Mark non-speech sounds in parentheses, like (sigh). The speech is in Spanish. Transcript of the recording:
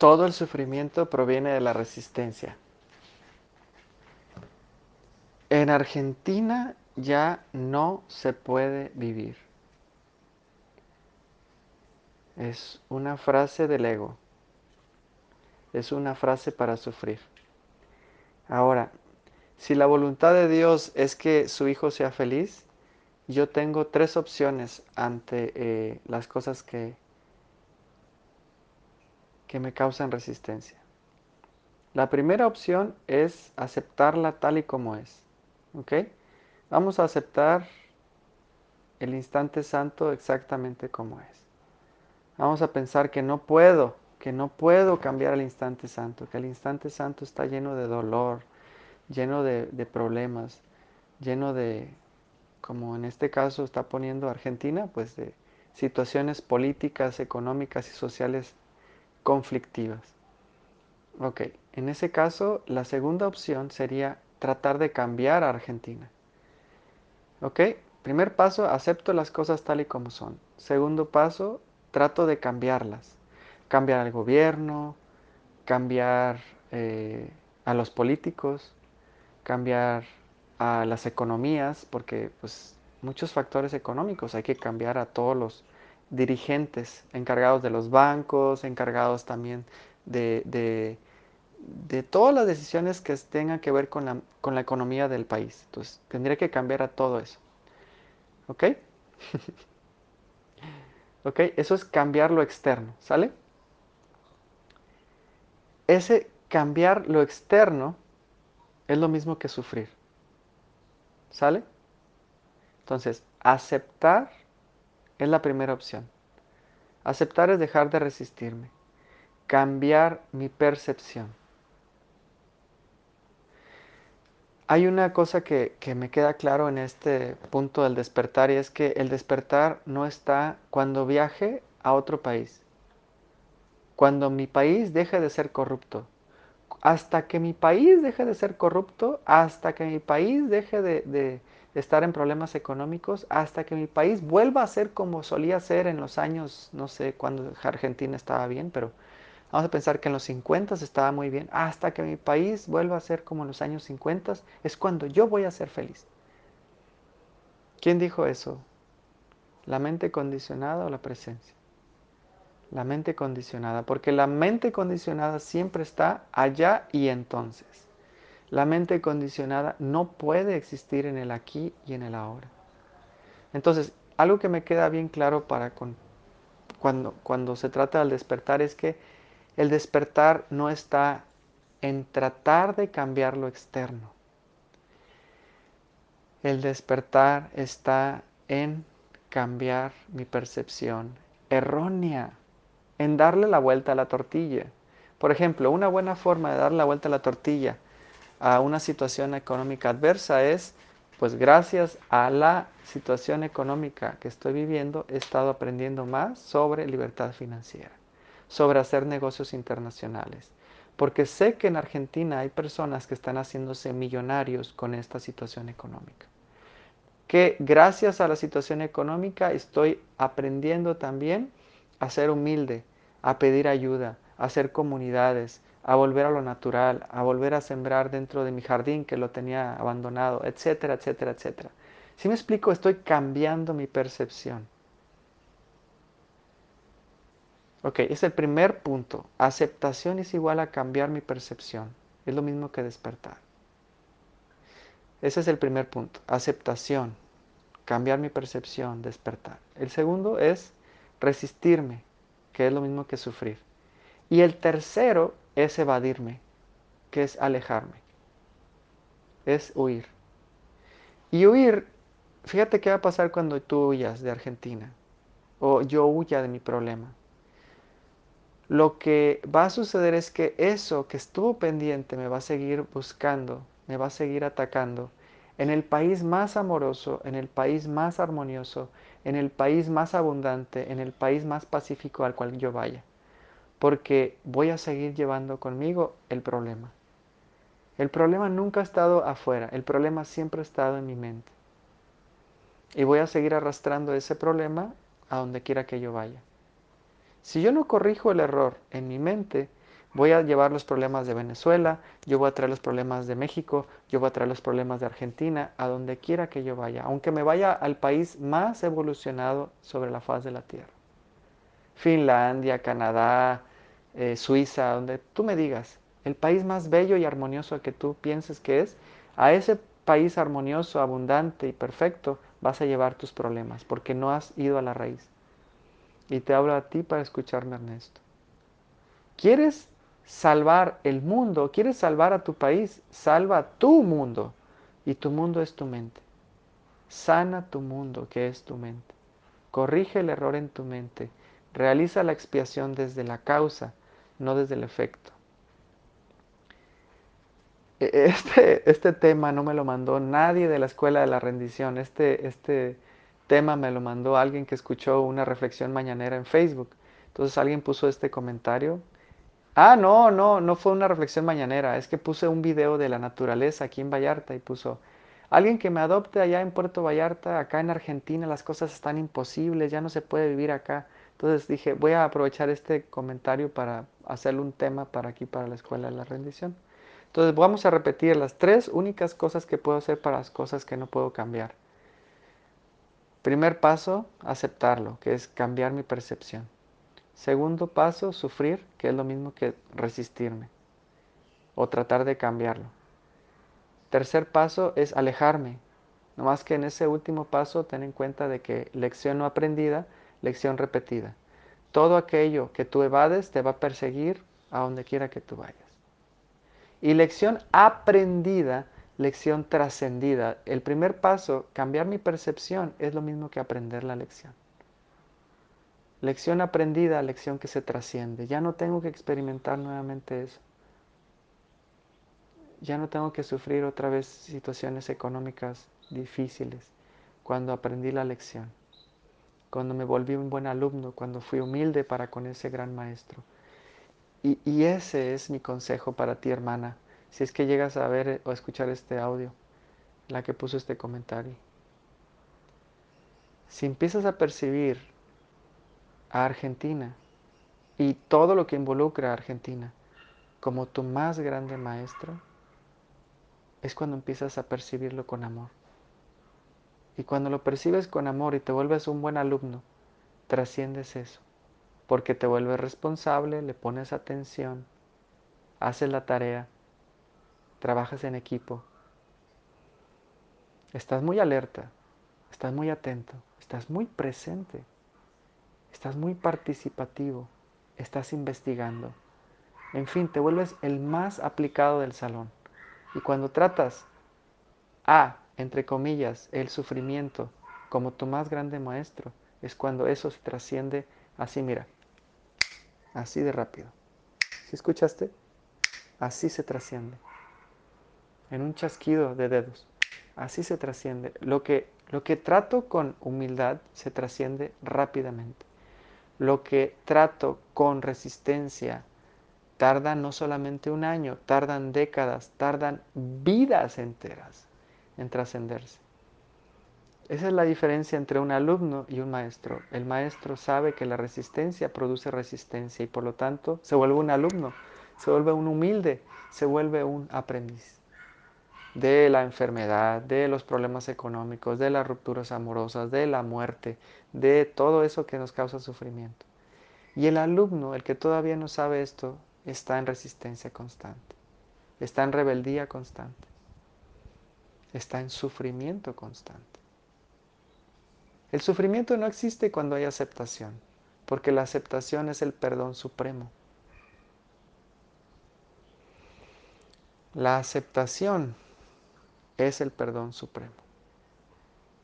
todo el sufrimiento proviene de la resistencia. En Argentina ya no se puede vivir. Es una frase del ego. Es una frase para sufrir. Ahora, si la voluntad de Dios es que su hijo sea feliz, yo tengo tres opciones ante eh, las cosas que, que me causan resistencia. La primera opción es aceptarla tal y como es. ¿Ok? Vamos a aceptar el instante santo exactamente como es. Vamos a pensar que no puedo, que no puedo cambiar el instante santo, que el instante santo está lleno de dolor, lleno de, problemas, lleno de, como en este caso está poniendo Argentina, pues de situaciones políticas, económicas y sociales conflictivas. Ok, en ese caso la segunda opción sería tratar de cambiar a Argentina. Ok, primer paso, acepto las cosas tal y como son. Segundo paso, trato de cambiarlas. Cambiar al gobierno, cambiar eh, a los políticos, cambiar a las economías, porque pues muchos factores económicos, hay que cambiar a todos los dirigentes encargados de los bancos, encargados también de, de, todas las decisiones que tengan que ver con la, con la economía del país. Entonces, tendría que cambiar a todo eso. ¿Ok? (laughs) ¿Ok? Eso es cambiar lo externo, ¿sale? Ese cambiar lo externo es lo mismo que sufrir. ¿Sale? Entonces, aceptar es la primera opción. Aceptar es dejar de resistirme. Cambiar mi percepción. Hay una cosa que, que, me queda claro en este punto del despertar y es que el despertar no está cuando viaje a otro país. Cuando mi país deje de ser corrupto, hasta que mi país deje de ser corrupto, hasta que mi país deje de, estar en problemas económicos, hasta que mi país vuelva a ser como solía ser en los años, no sé cuándo Argentina estaba bien, pero vamos a pensar que en los 50 estaba muy bien, hasta que mi país vuelva a ser como en los años 50, es cuando yo voy a ser feliz. ¿Quién dijo eso? ¿La mente condicionada o la presencia? La mente condicionada, porque la mente condicionada siempre está allá y entonces. La mente condicionada no puede existir en el aquí y en el ahora. Entonces, algo que me queda bien claro para cuando, cuando se trata del despertar es que el despertar no está en tratar de cambiar lo externo. El despertar está en cambiar mi percepción errónea en darle la vuelta a la tortilla. Por ejemplo, una buena forma de darle la vuelta a la tortilla a una situación económica adversa es, pues gracias a la situación económica que estoy viviendo, he estado aprendiendo más sobre libertad financiera, sobre hacer negocios internacionales. Porque sé que en Argentina hay personas que están haciéndose millonarios con esta situación económica. Que gracias a la situación económica estoy aprendiendo también a ser humilde, a pedir ayuda, a hacer comunidades, a volver a lo natural, a volver a sembrar dentro de mi jardín que lo tenía abandonado, etcétera, etcétera, etcétera. Si me explico, estoy cambiando mi percepción. Ok, es el primer punto. Aceptación es igual a cambiar mi percepción. Es lo mismo que despertar. Ese es el primer punto. Aceptación. Cambiar mi percepción, despertar. El segundo es resistirme que es lo mismo que sufrir. Y el tercero es evadirme, que es alejarme, es huir. Y huir, fíjate qué va a pasar cuando tú huyas de Argentina o yo huya de mi problema. Lo que va a suceder es que eso que estuvo pendiente me va a seguir buscando, me va a seguir atacando en el país más amoroso, en el país más armonioso, en el país más abundante, en el país más pacífico al cual yo vaya, porque voy a seguir llevando conmigo el problema. El problema nunca ha estado afuera, el problema siempre ha estado en mi mente. Y voy a seguir arrastrando ese problema a donde quiera que yo vaya. Si yo no corrijo el error en mi mente, Voy a llevar los problemas de Venezuela, yo voy a traer los problemas de México, yo voy a traer los problemas de Argentina, a donde quiera que yo vaya, aunque me vaya al país más evolucionado sobre la faz de la Tierra. Finlandia, Canadá, eh, Suiza, donde tú me digas, el país más bello y armonioso que tú pienses que es, a ese país armonioso, abundante y perfecto vas a llevar tus problemas, porque no has ido a la raíz. Y te hablo a ti para escucharme, Ernesto. ¿Quieres salvar el mundo, quieres salvar a tu país, salva tu mundo. Y tu mundo es tu mente. Sana tu mundo, que es tu mente. Corrige el error en tu mente. Realiza la expiación desde la causa, no desde el efecto. E, (laughs) este, este tema no me lo mandó nadie de la escuela de la rendición. Este, este tema me lo mandó alguien que escuchó una reflexión mañanera en Facebook. Entonces alguien puso este comentario Ah, no, no, no fue una reflexión mañanera, es que puse un video de la naturaleza aquí en Vallarta y puso, alguien que me adopte allá en Puerto Vallarta, acá en Argentina las cosas están imposibles, ya no se puede vivir acá. Entonces dije, voy a aprovechar este comentario para hacerle un tema para aquí, para la escuela de la rendición. Entonces vamos a repetir las tres únicas cosas que puedo hacer para las cosas que no puedo cambiar. Primer paso, aceptarlo, que es cambiar mi percepción. Segundo paso, sufrir, que es lo mismo que resistirme o tratar de cambiarlo. Tercer paso es alejarme. No más que en ese último paso ten en cuenta de que lección no aprendida, lección repetida. Todo aquello que tú evades te va a perseguir a donde quiera que tú vayas. Y lección aprendida, lección trascendida. El primer paso, cambiar mi percepción, es lo mismo que aprender la lección. Lección aprendida, lección que se trasciende. Ya no tengo que experimentar nuevamente eso. Ya no tengo que sufrir otra vez situaciones económicas difíciles cuando aprendí la lección. Cuando me volví un buen alumno, cuando fui humilde para con ese gran maestro. Y, ese es mi consejo para ti, hermana, si es que llegas a ver o escuchar este audio, la que puso este comentario. Si empiezas a percibir a Argentina y todo lo que involucra a Argentina como tu más grande maestro, es cuando empiezas a percibirlo con amor. Y cuando lo percibes con amor y te vuelves un buen alumno, trasciendes eso, porque te vuelves responsable, le pones atención, haces la tarea, trabajas en equipo, estás muy alerta, estás muy atento, estás muy presente estás muy participativo, estás investigando. En fin, te vuelves el más aplicado del salón. Y cuando tratas a, entre comillas, el sufrimiento como tu más grande maestro, es cuando eso se trasciende así, mira, así de rápido. ¿Sí escuchaste? Así se trasciende. En un chasquido de dedos. Así se trasciende. Lo que, lo que trato con humildad se trasciende rápidamente. Lo que trato con resistencia tarda no solamente un año, tardan décadas, tardan vidas enteras en trascenderse. Esa es la diferencia entre un alumno y un maestro. El maestro sabe que la resistencia produce resistencia y por lo tanto se vuelve un alumno, se vuelve un humilde, se vuelve un aprendiz de la enfermedad, de los problemas económicos, de las rupturas amorosas, de la muerte, de todo eso que nos causa sufrimiento. Y el alumno, el que todavía no sabe esto, está en resistencia constante, está en rebeldía constante, está en sufrimiento constante. El sufrimiento no existe cuando hay aceptación, porque la aceptación es el perdón supremo. La aceptación es el perdón supremo.